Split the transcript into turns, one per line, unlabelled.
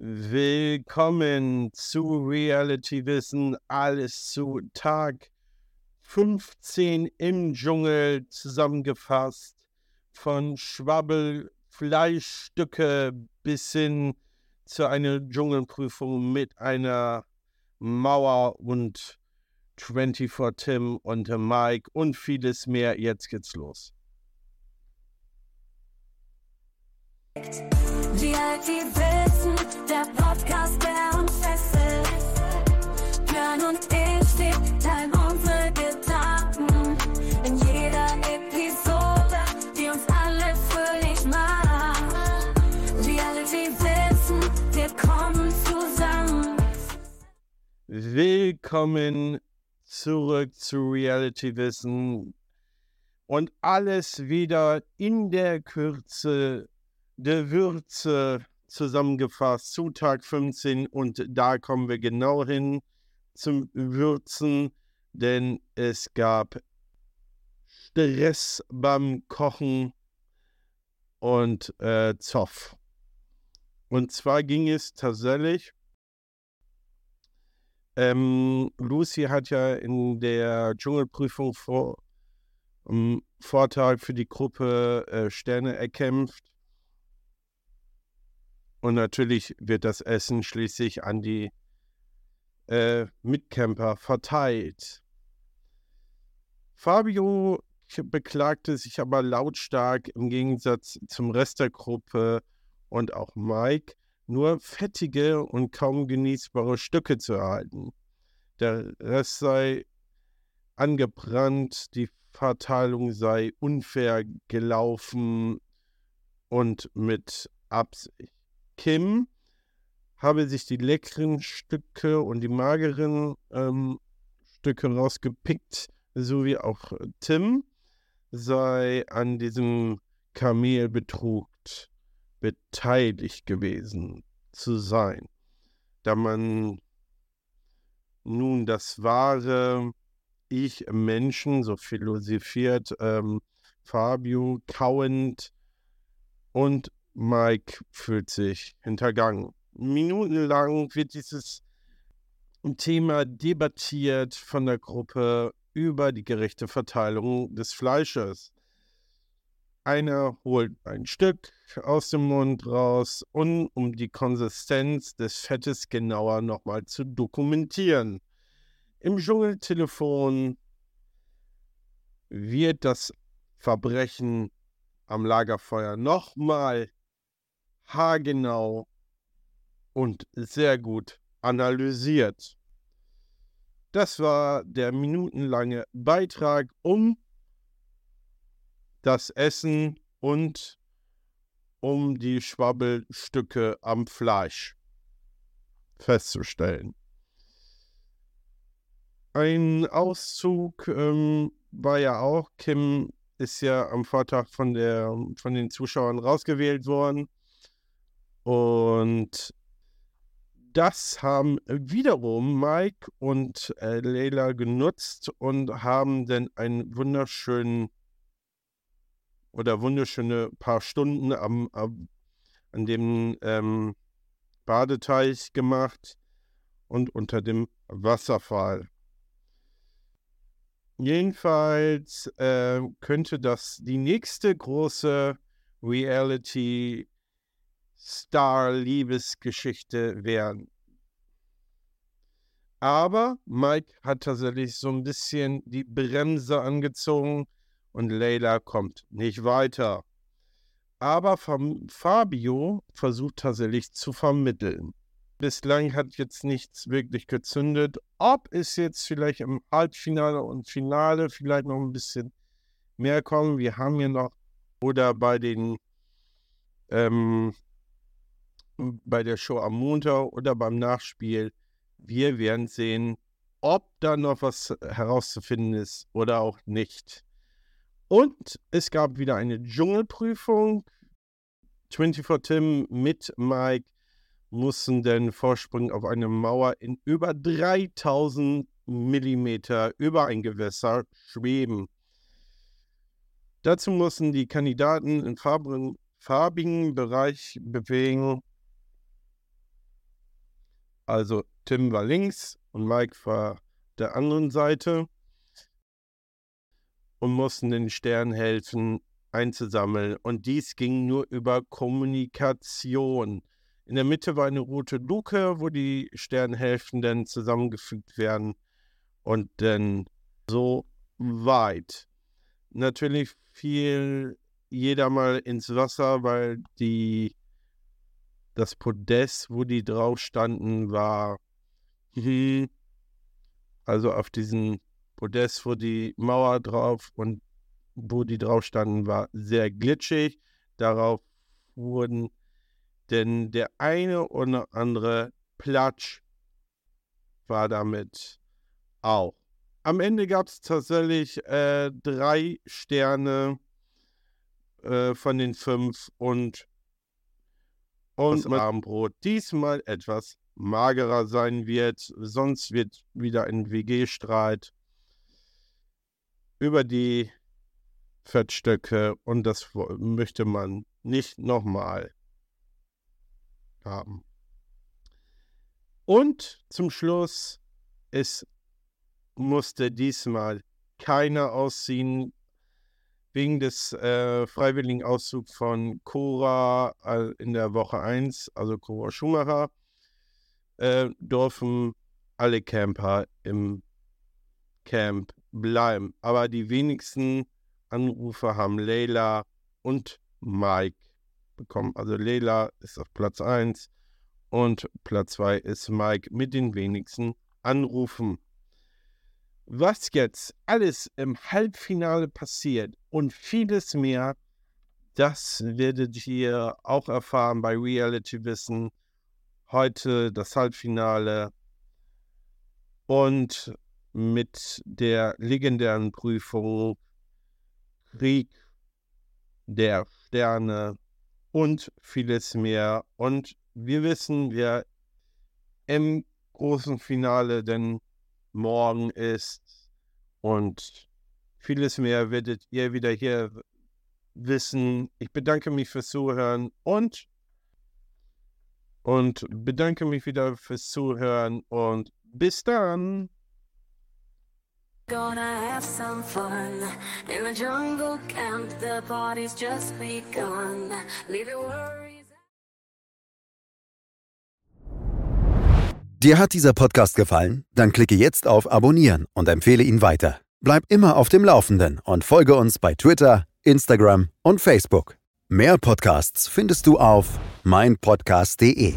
Willkommen zu Reality Wissen, alles zu Tag 15 im Dschungel zusammengefasst. Von Schwabbelfleischstücke bis hin zu einer Dschungelprüfung mit einer Mauer und 24 Tim und Mike und vieles mehr. Jetzt geht's los.
Reality Wissen,
Willkommen zurück zu Reality Wissen und alles wieder in der Kürze der Würze zusammengefasst zu Tag 15 und da kommen wir genau hin zum Würzen, denn es gab Stress beim Kochen und äh, Zoff. Und zwar ging es tatsächlich, ähm, Lucy hat ja in der Dschungelprüfung vor, am Vortag für die Gruppe äh, Sterne erkämpft und natürlich wird das Essen schließlich an die äh, Mitcamper verteilt. Fabio beklagte sich aber lautstark im Gegensatz zum Rest der Gruppe und auch Mike nur fettige und kaum genießbare Stücke zu erhalten. Der Rest sei angebrannt, die Verteilung sei unfair gelaufen und mit Absicht. Kim habe sich die leckeren Stücke und die mageren ähm, Stücke rausgepickt, so wie auch Tim sei an diesem Kamelbetrug beteiligt gewesen zu sein, da man nun das wahre Ich im Menschen, so philosophiert ähm, Fabio, kauend und Mike fühlt sich hintergangen. Minutenlang wird dieses Thema debattiert von der Gruppe über die gerechte Verteilung des Fleisches. Einer holt ein Stück aus dem Mund raus, und, um die Konsistenz des Fettes genauer nochmal zu dokumentieren. Im Dschungeltelefon wird das Verbrechen am Lagerfeuer nochmal haargenau und sehr gut analysiert. Das war der minutenlange Beitrag, um das Essen und um die Schwabbelstücke am Fleisch festzustellen. Ein Auszug ähm, war ja auch, Kim ist ja am Vortag von, der, von den Zuschauern rausgewählt worden. Und das haben wiederum Mike und äh, Leila genutzt und haben dann einen wunderschönen oder wunderschöne paar Stunden am, am an dem ähm, Badeteich gemacht und unter dem Wasserfall. Jedenfalls äh, könnte das die nächste große Reality Star-Liebesgeschichte werden. Aber Mike hat tatsächlich so ein bisschen die Bremse angezogen und Leila kommt nicht weiter. Aber Fabio versucht tatsächlich zu vermitteln. Bislang hat jetzt nichts wirklich gezündet. Ob es jetzt vielleicht im Halbfinale und Finale vielleicht noch ein bisschen mehr kommen, wir haben ja noch, oder bei den ähm, bei der Show am Montag oder beim Nachspiel. Wir werden sehen, ob da noch was herauszufinden ist oder auch nicht. Und es gab wieder eine Dschungelprüfung. 24 Tim mit Mike mussten dann vorspringen auf eine Mauer in über 3000 Millimeter über ein Gewässer schweben. Dazu mussten die Kandidaten in farbigen Bereich bewegen Also Tim war links und Mike war der anderen Seite und mussten den Sternen helfen, einzusammeln. Und dies ging nur über Kommunikation. In der Mitte war eine rote Luke, wo die Sternhälften dann zusammengefügt werden und dann so weit. Natürlich fiel jeder mal ins Wasser, weil die das Podest, wo die drauf standen, war hm, also auf diesem Podest, wo die Mauer drauf und wo die drauf standen, war sehr glitschig. Darauf wurden denn der eine oder andere Platsch war damit auch. Am Ende gab es tatsächlich äh, drei Sterne äh, von den fünf und, und das Abendbrot diesmal etwas magerer sein wird. Sonst wird wieder ein WG-Streit über die Fettstöcke und das möchte man nicht nochmal haben. Und zum Schluss, es musste diesmal keiner ausziehen wegen des äh, freiwilligen Auszugs von Cora in der Woche 1, also Cora Schumacher, äh, dürfen alle Camper im Camp bleiben. Aber die wenigsten Anrufe haben Leila und Mike bekommen. Also Leila ist auf Platz 1 und Platz 2 ist Mike mit den wenigsten Anrufen. Was jetzt alles im Halbfinale passiert und vieles mehr, das werdet ihr auch erfahren bei Reality Wissen. Heute das Halbfinale und mit der legendären Prüfung Krieg der Sterne und vieles mehr. Und wir wissen, wer im großen Finale denn morgen ist und vieles mehr werdet ihr wieder hier wissen. Ich bedanke mich fürs Zuhören und und bedanke mich wieder fürs Zuhören und bis dann. Gonna have some fun in a jungle camp. The party's just begun. Leave your worries.
Dir hat dieser Podcast gefallen? Dann klicke jetzt auf Abonnieren und empfehle ihn weiter. Bleib immer auf dem Laufenden und folge uns bei Twitter, Instagram und Facebook. Mehr Podcasts findest du auf meinpodcast.de.